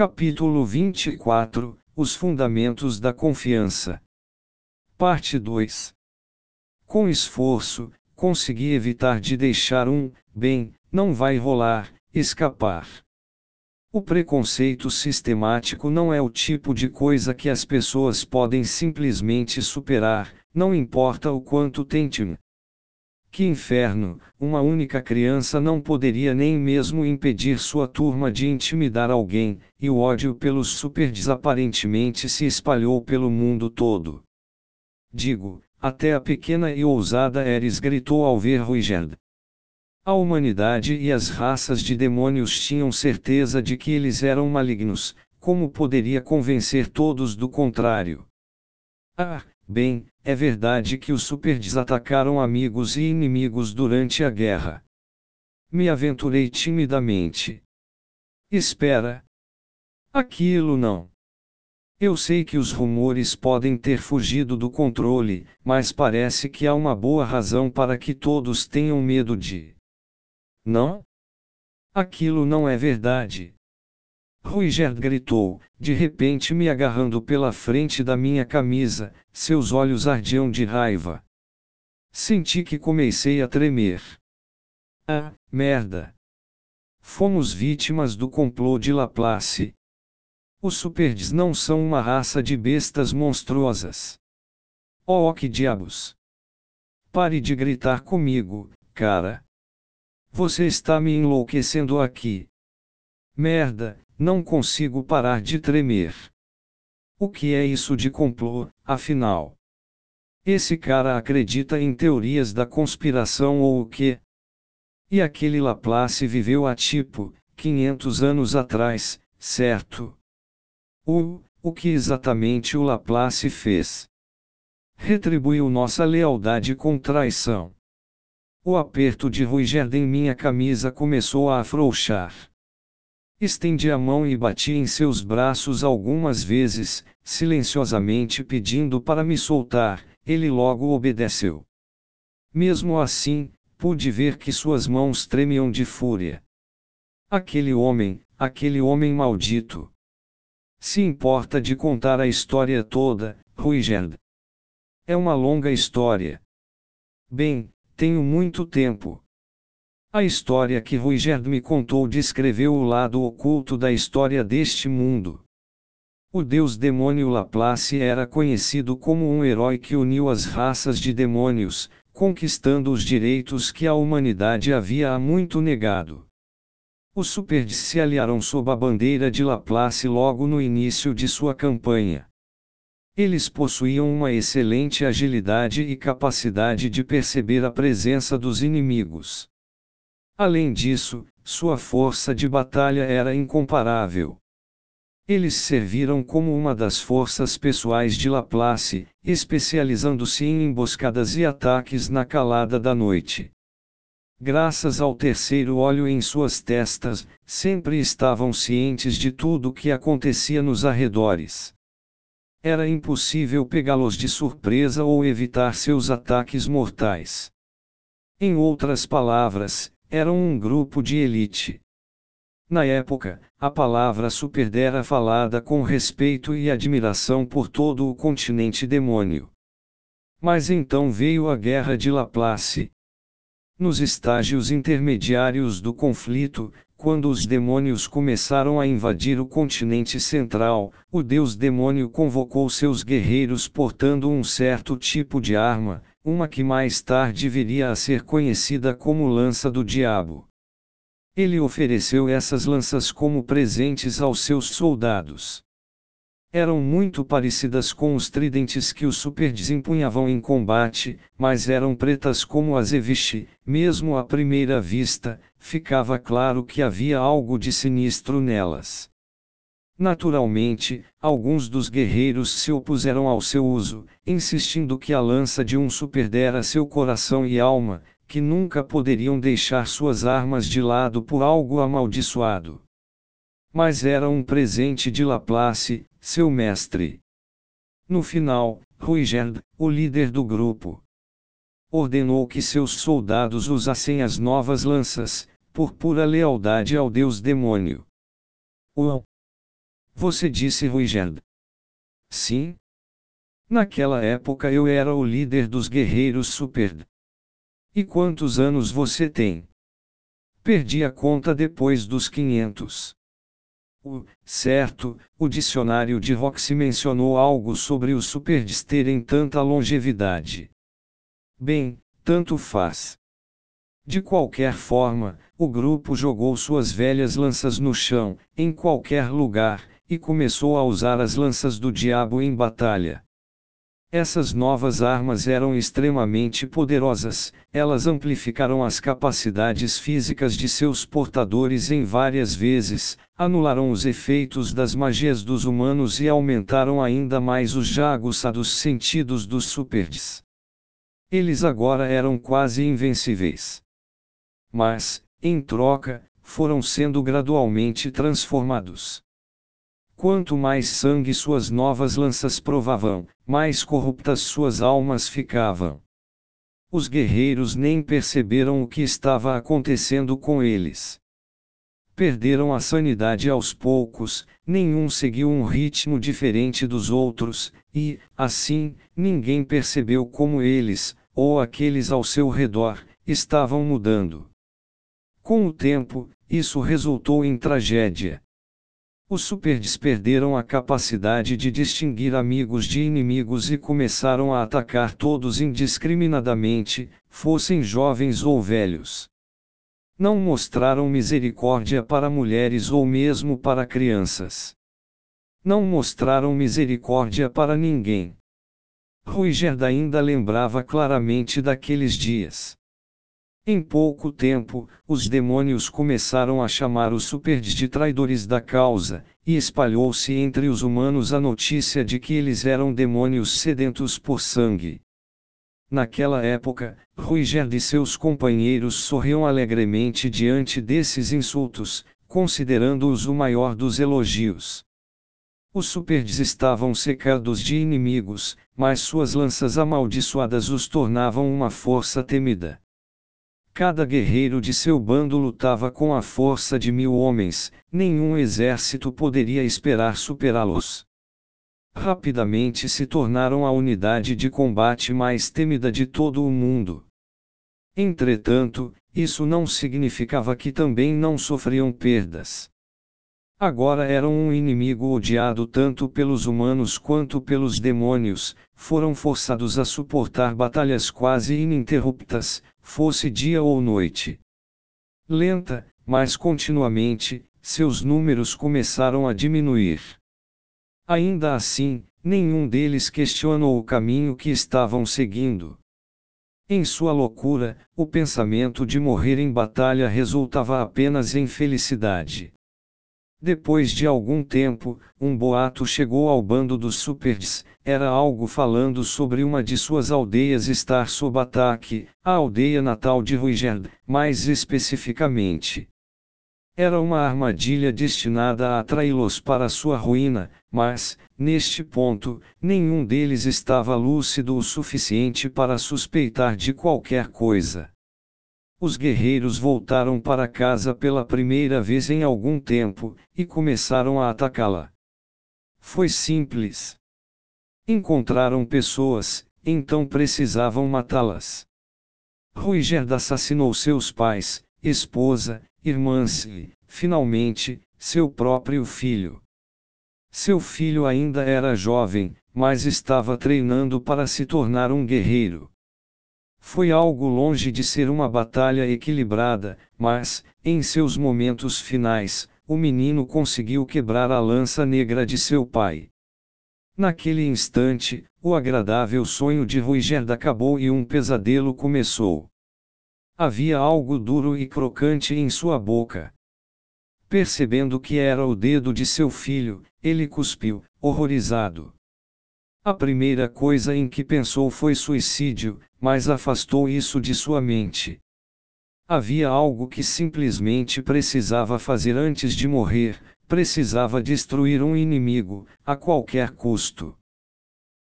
Capítulo 24 Os Fundamentos da Confiança. Parte 2 Com esforço, consegui evitar de deixar um, bem, não vai rolar, escapar. O preconceito sistemático não é o tipo de coisa que as pessoas podem simplesmente superar, não importa o quanto tentem. Que inferno, uma única criança não poderia nem mesmo impedir sua turma de intimidar alguém, e o ódio pelos superdes aparentemente se espalhou pelo mundo todo. Digo, até a pequena e ousada Eris gritou ao ver Ruigerd. A humanidade e as raças de demônios tinham certeza de que eles eram malignos, como poderia convencer todos do contrário? Ah, bem, é verdade que os superdes atacaram amigos e inimigos durante a guerra. Me aventurei timidamente. Espera. Aquilo não. Eu sei que os rumores podem ter fugido do controle, mas parece que há uma boa razão para que todos tenham medo de. Não? Aquilo não é verdade. Ruiger gritou, de repente me agarrando pela frente da minha camisa, seus olhos ardiam de raiva. Senti que comecei a tremer. Ah, merda! Fomos vítimas do complô de Laplace. Os superdes não são uma raça de bestas monstruosas. Oh, que diabos! Pare de gritar comigo, cara. Você está me enlouquecendo aqui. Merda, não consigo parar de tremer. O que é isso de complô, afinal? Esse cara acredita em teorias da conspiração ou o quê? E aquele Laplace viveu há tipo, 500 anos atrás, certo? O, o que exatamente o Laplace fez? Retribuiu nossa lealdade com traição. O aperto de Ruiger em minha camisa começou a afrouxar. Estendi a mão e bati em seus braços algumas vezes, silenciosamente pedindo para me soltar, ele logo obedeceu. Mesmo assim, pude ver que suas mãos tremiam de fúria. Aquele homem, aquele homem maldito. Se importa de contar a história toda, Ruigerd. É uma longa história. Bem, tenho muito tempo. A história que Ruigerd me contou descreveu o lado oculto da história deste mundo. O deus demônio Laplace era conhecido como um herói que uniu as raças de demônios, conquistando os direitos que a humanidade havia há muito negado. Os Superds se aliaram sob a bandeira de Laplace logo no início de sua campanha. Eles possuíam uma excelente agilidade e capacidade de perceber a presença dos inimigos. Além disso, sua força de batalha era incomparável. Eles serviram como uma das forças pessoais de Laplace, especializando-se em emboscadas e ataques na calada da noite. Graças ao terceiro olho em suas testas, sempre estavam cientes de tudo o que acontecia nos arredores. Era impossível pegá-los de surpresa ou evitar seus ataques mortais. Em outras palavras, eram um grupo de elite. Na época, a palavra super era falada com respeito e admiração por todo o continente demônio. Mas então veio a Guerra de Laplace. Nos estágios intermediários do conflito, quando os demônios começaram a invadir o continente central, o deus demônio convocou seus guerreiros portando um certo tipo de arma, uma que mais tarde viria a ser conhecida como Lança do Diabo. Ele ofereceu essas lanças como presentes aos seus soldados. Eram muito parecidas com os tridentes que os super desempunhavam em combate, mas eram pretas como as Evishi, mesmo à primeira vista, ficava claro que havia algo de sinistro nelas. Naturalmente, alguns dos guerreiros se opuseram ao seu uso, insistindo que a lança de um super dera seu coração e alma, que nunca poderiam deixar suas armas de lado por algo amaldiçoado. Mas era um presente de Laplace, seu mestre. No final, Ruigerd, o líder do grupo, ordenou que seus soldados usassem as novas lanças, por pura lealdade ao deus demônio. O você disse Ruigerd. Sim. Naquela época eu era o líder dos guerreiros Super. E quantos anos você tem? Perdi a conta depois dos 500. O, certo, o dicionário de Roxy mencionou algo sobre os Superds terem tanta longevidade. Bem, tanto faz. De qualquer forma, o grupo jogou suas velhas lanças no chão, em qualquer lugar, e começou a usar as lanças do diabo em batalha. Essas novas armas eram extremamente poderosas, elas amplificaram as capacidades físicas de seus portadores em várias vezes, anularam os efeitos das magias dos humanos e aumentaram ainda mais os já aguçados sentidos dos superdes. Eles agora eram quase invencíveis. Mas, em troca, foram sendo gradualmente transformados. Quanto mais sangue suas novas lanças provavam, mais corruptas suas almas ficavam. Os guerreiros nem perceberam o que estava acontecendo com eles. Perderam a sanidade aos poucos, nenhum seguiu um ritmo diferente dos outros, e, assim, ninguém percebeu como eles, ou aqueles ao seu redor, estavam mudando. Com o tempo, isso resultou em tragédia. Os superdes perderam a capacidade de distinguir amigos de inimigos e começaram a atacar todos indiscriminadamente, fossem jovens ou velhos. Não mostraram misericórdia para mulheres ou mesmo para crianças. Não mostraram misericórdia para ninguém. Ruigerd ainda lembrava claramente daqueles dias. Em pouco tempo, os demônios começaram a chamar os superdes de traidores da causa, e espalhou-se entre os humanos a notícia de que eles eram demônios sedentos por sangue. Naquela época, Ruigerd e seus companheiros sorriam alegremente diante desses insultos, considerando-os o maior dos elogios. Os superdes estavam secados de inimigos, mas suas lanças amaldiçoadas os tornavam uma força temida. Cada guerreiro de seu bando lutava com a força de mil homens, nenhum exército poderia esperar superá-los. Rapidamente se tornaram a unidade de combate mais temida de todo o mundo. Entretanto, isso não significava que também não sofriam perdas. Agora eram um inimigo odiado tanto pelos humanos quanto pelos demônios, foram forçados a suportar batalhas quase ininterruptas, fosse dia ou noite. Lenta, mas continuamente, seus números começaram a diminuir. Ainda assim, nenhum deles questionou o caminho que estavam seguindo. Em sua loucura, o pensamento de morrer em batalha resultava apenas em felicidade. Depois de algum tempo, um boato chegou ao bando dos Superds, era algo falando sobre uma de suas aldeias estar sob ataque, a aldeia natal de Ruigerd, mais especificamente. Era uma armadilha destinada a atraí-los para sua ruína, mas, neste ponto, nenhum deles estava lúcido o suficiente para suspeitar de qualquer coisa. Os guerreiros voltaram para casa pela primeira vez em algum tempo, e começaram a atacá-la. Foi simples. Encontraram pessoas, então precisavam matá-las. Ruigerd assassinou seus pais, esposa, irmãs e, finalmente, seu próprio filho. Seu filho ainda era jovem, mas estava treinando para se tornar um guerreiro. Foi algo longe de ser uma batalha equilibrada, mas, em seus momentos finais, o menino conseguiu quebrar a lança negra de seu pai. Naquele instante, o agradável sonho de Ruigerd acabou e um pesadelo começou. Havia algo duro e crocante em sua boca. Percebendo que era o dedo de seu filho, ele cuspiu, horrorizado. A primeira coisa em que pensou foi suicídio, mas afastou isso de sua mente. Havia algo que simplesmente precisava fazer antes de morrer, precisava destruir um inimigo, a qualquer custo.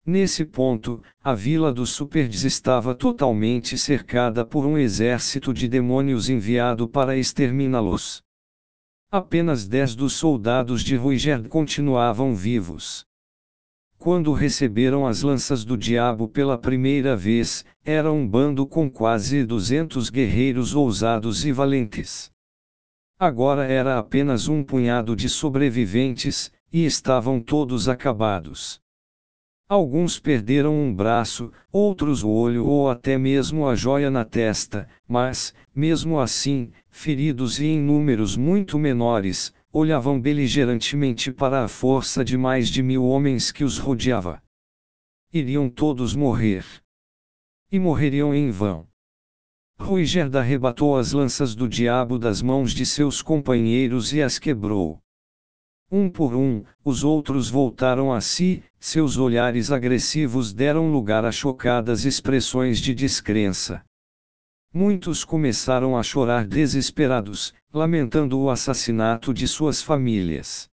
Nesse ponto, a vila dos Superdes estava totalmente cercada por um exército de demônios enviado para exterminá-los. Apenas dez dos soldados de Ruigerd continuavam vivos. Quando receberam as lanças do diabo pela primeira vez, era um bando com quase duzentos guerreiros ousados e valentes. Agora era apenas um punhado de sobreviventes, e estavam todos acabados. Alguns perderam um braço, outros o olho ou até mesmo a joia na testa, mas, mesmo assim, feridos e em números muito menores, olhavam beligerantemente para a força de mais de mil homens que os rodeava. Iriam todos morrer. E morreriam em vão. Ruigerd arrebatou as lanças do diabo das mãos de seus companheiros e as quebrou. Um por um, os outros voltaram a si, seus olhares agressivos deram lugar a chocadas expressões de descrença. Muitos começaram a chorar desesperados, lamentando o assassinato de suas famílias.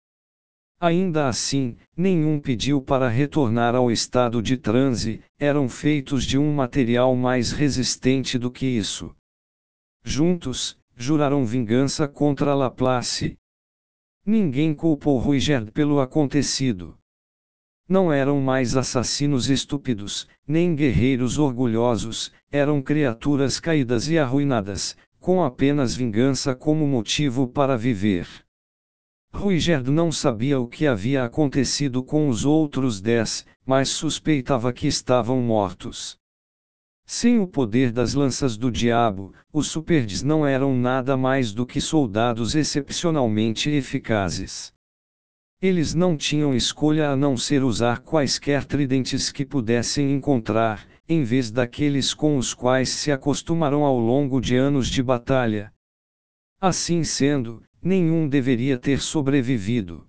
Ainda assim, nenhum pediu para retornar ao estado de transe, eram feitos de um material mais resistente do que isso. Juntos, juraram vingança contra Laplace, Ninguém culpou Ruigerd pelo acontecido. Não eram mais assassinos estúpidos, nem guerreiros orgulhosos, eram criaturas caídas e arruinadas, com apenas vingança como motivo para viver. Ruigerd não sabia o que havia acontecido com os outros dez, mas suspeitava que estavam mortos. Sem o poder das lanças do diabo, os superdes não eram nada mais do que soldados excepcionalmente eficazes. Eles não tinham escolha a não ser usar quaisquer tridentes que pudessem encontrar, em vez daqueles com os quais se acostumaram ao longo de anos de batalha. Assim sendo, nenhum deveria ter sobrevivido.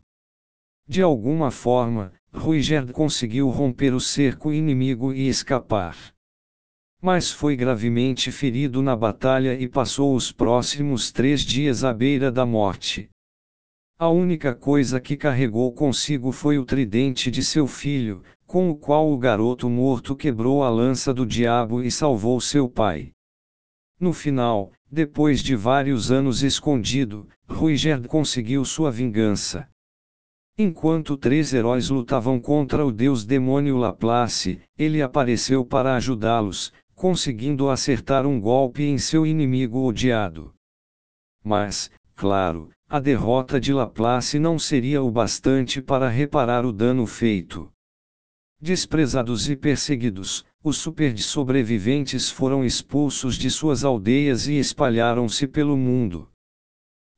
De alguma forma, Ruigerd conseguiu romper o cerco inimigo e escapar mas foi gravemente ferido na batalha e passou os próximos três dias à beira da morte. A única coisa que carregou consigo foi o tridente de seu filho, com o qual o garoto morto quebrou a lança do diabo e salvou seu pai. No final, depois de vários anos escondido, Ruigerd conseguiu sua vingança. Enquanto três heróis lutavam contra o deus demônio Laplace, ele apareceu para ajudá-los, conseguindo acertar um golpe em seu inimigo odiado. Mas, claro, a derrota de Laplace não seria o bastante para reparar o dano feito. Desprezados e perseguidos, os super sobreviventes foram expulsos de suas aldeias e espalharam-se pelo mundo.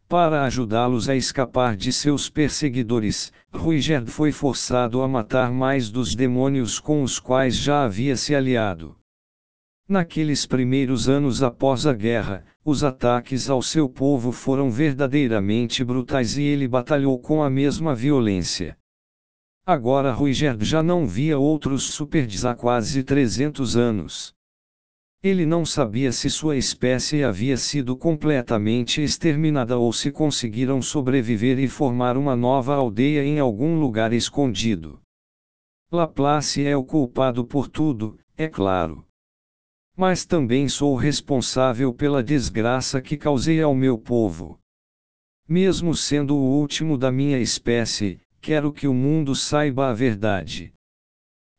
Para ajudá-los a escapar de seus perseguidores, Ruigerd foi forçado a matar mais dos demônios com os quais já havia se aliado. Naqueles primeiros anos após a guerra, os ataques ao seu povo foram verdadeiramente brutais e ele batalhou com a mesma violência. Agora Ruigerd já não via outros superdes há quase 300 anos. Ele não sabia se sua espécie havia sido completamente exterminada ou se conseguiram sobreviver e formar uma nova aldeia em algum lugar escondido. Laplace é o culpado por tudo, é claro. Mas também sou responsável pela desgraça que causei ao meu povo. Mesmo sendo o último da minha espécie, quero que o mundo saiba a verdade.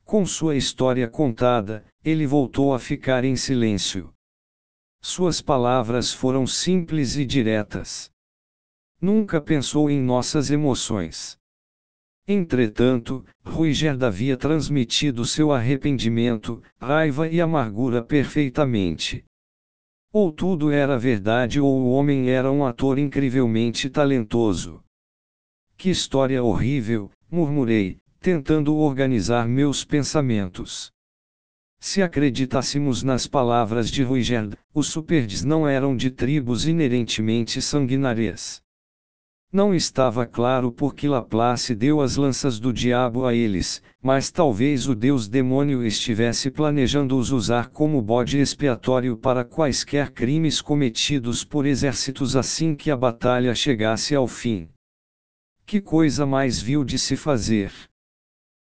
Com sua história contada, ele voltou a ficar em silêncio. Suas palavras foram simples e diretas. Nunca pensou em nossas emoções. Entretanto, Ruigerd havia transmitido seu arrependimento, raiva e amargura perfeitamente. Ou tudo era verdade ou o homem era um ator incrivelmente talentoso. Que história horrível, murmurei, tentando organizar meus pensamentos. Se acreditássemos nas palavras de Ruigerd, os superdes não eram de tribos inerentemente sanguinárias. Não estava claro por que Laplace deu as lanças do diabo a eles, mas talvez o deus demônio estivesse planejando os usar como bode expiatório para quaisquer crimes cometidos por exércitos assim que a batalha chegasse ao fim. Que coisa mais vil de se fazer!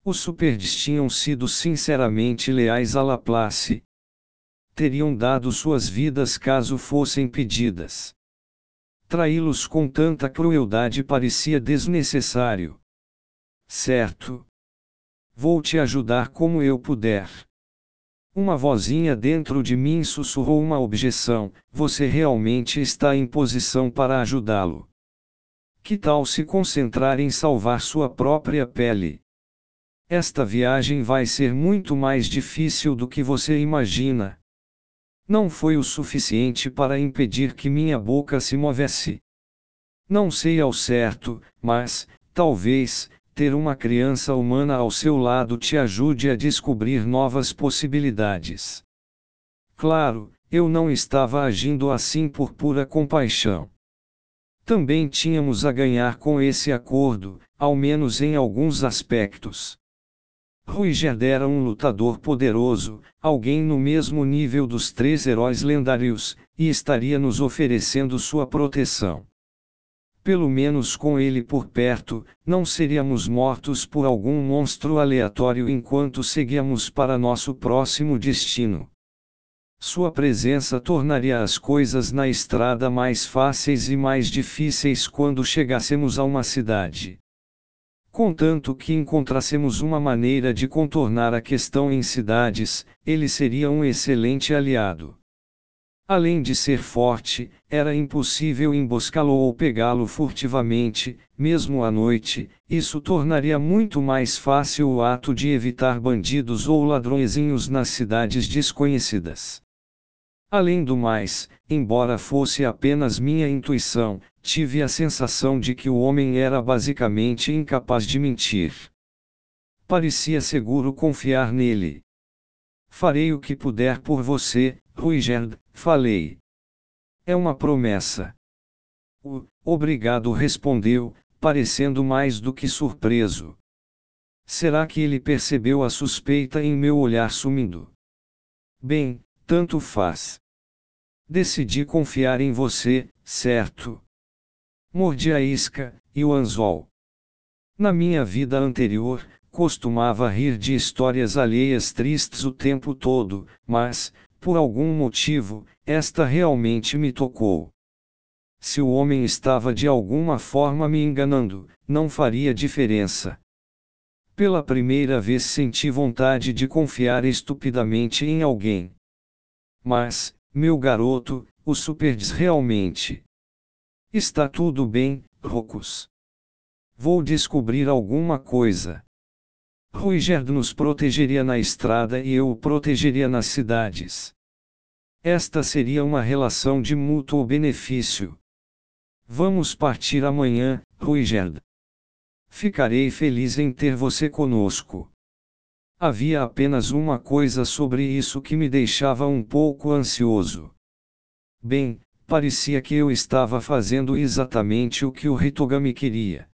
Os superdes tinham sido sinceramente leais a Laplace. Teriam dado suas vidas caso fossem pedidas. Traí-los com tanta crueldade parecia desnecessário. Certo. Vou te ajudar como eu puder. Uma vozinha dentro de mim sussurrou uma objeção: você realmente está em posição para ajudá-lo. Que tal se concentrar em salvar sua própria pele? Esta viagem vai ser muito mais difícil do que você imagina. Não foi o suficiente para impedir que minha boca se movesse. Não sei ao certo, mas, talvez, ter uma criança humana ao seu lado te ajude a descobrir novas possibilidades. Claro, eu não estava agindo assim por pura compaixão. Também tínhamos a ganhar com esse acordo, ao menos em alguns aspectos. Ruiger era um lutador poderoso, alguém no mesmo nível dos três heróis lendários, e estaria nos oferecendo sua proteção. Pelo menos com ele por perto, não seríamos mortos por algum monstro aleatório enquanto seguíamos para nosso próximo destino. Sua presença tornaria as coisas na estrada mais fáceis e mais difíceis quando chegássemos a uma cidade. Contanto que encontrássemos uma maneira de contornar a questão em cidades, ele seria um excelente aliado. Além de ser forte, era impossível emboscá-lo ou pegá-lo furtivamente, mesmo à noite, isso tornaria muito mais fácil o ato de evitar bandidos ou ladrõezinhos nas cidades desconhecidas. Além do mais, embora fosse apenas minha intuição, tive a sensação de que o homem era basicamente incapaz de mentir. Parecia seguro confiar nele. Farei o que puder por você, Ruigerd, falei. É uma promessa. O obrigado respondeu, parecendo mais do que surpreso. Será que ele percebeu a suspeita em meu olhar sumindo? Bem, tanto faz. Decidi confiar em você, certo? Mordi a isca, e o anzol. Na minha vida anterior, costumava rir de histórias alheias tristes o tempo todo, mas, por algum motivo, esta realmente me tocou. Se o homem estava de alguma forma me enganando, não faria diferença. Pela primeira vez senti vontade de confiar estupidamente em alguém. Mas, meu garoto, o superdiz realmente. Está tudo bem, Rocos. Vou descobrir alguma coisa. Ruiger nos protegeria na estrada e eu o protegeria nas cidades. Esta seria uma relação de mútuo benefício. Vamos partir amanhã, Ruiger. Ficarei feliz em ter você conosco. Havia apenas uma coisa sobre isso que me deixava um pouco ansioso. Bem, parecia que eu estava fazendo exatamente o que o Hitogami queria.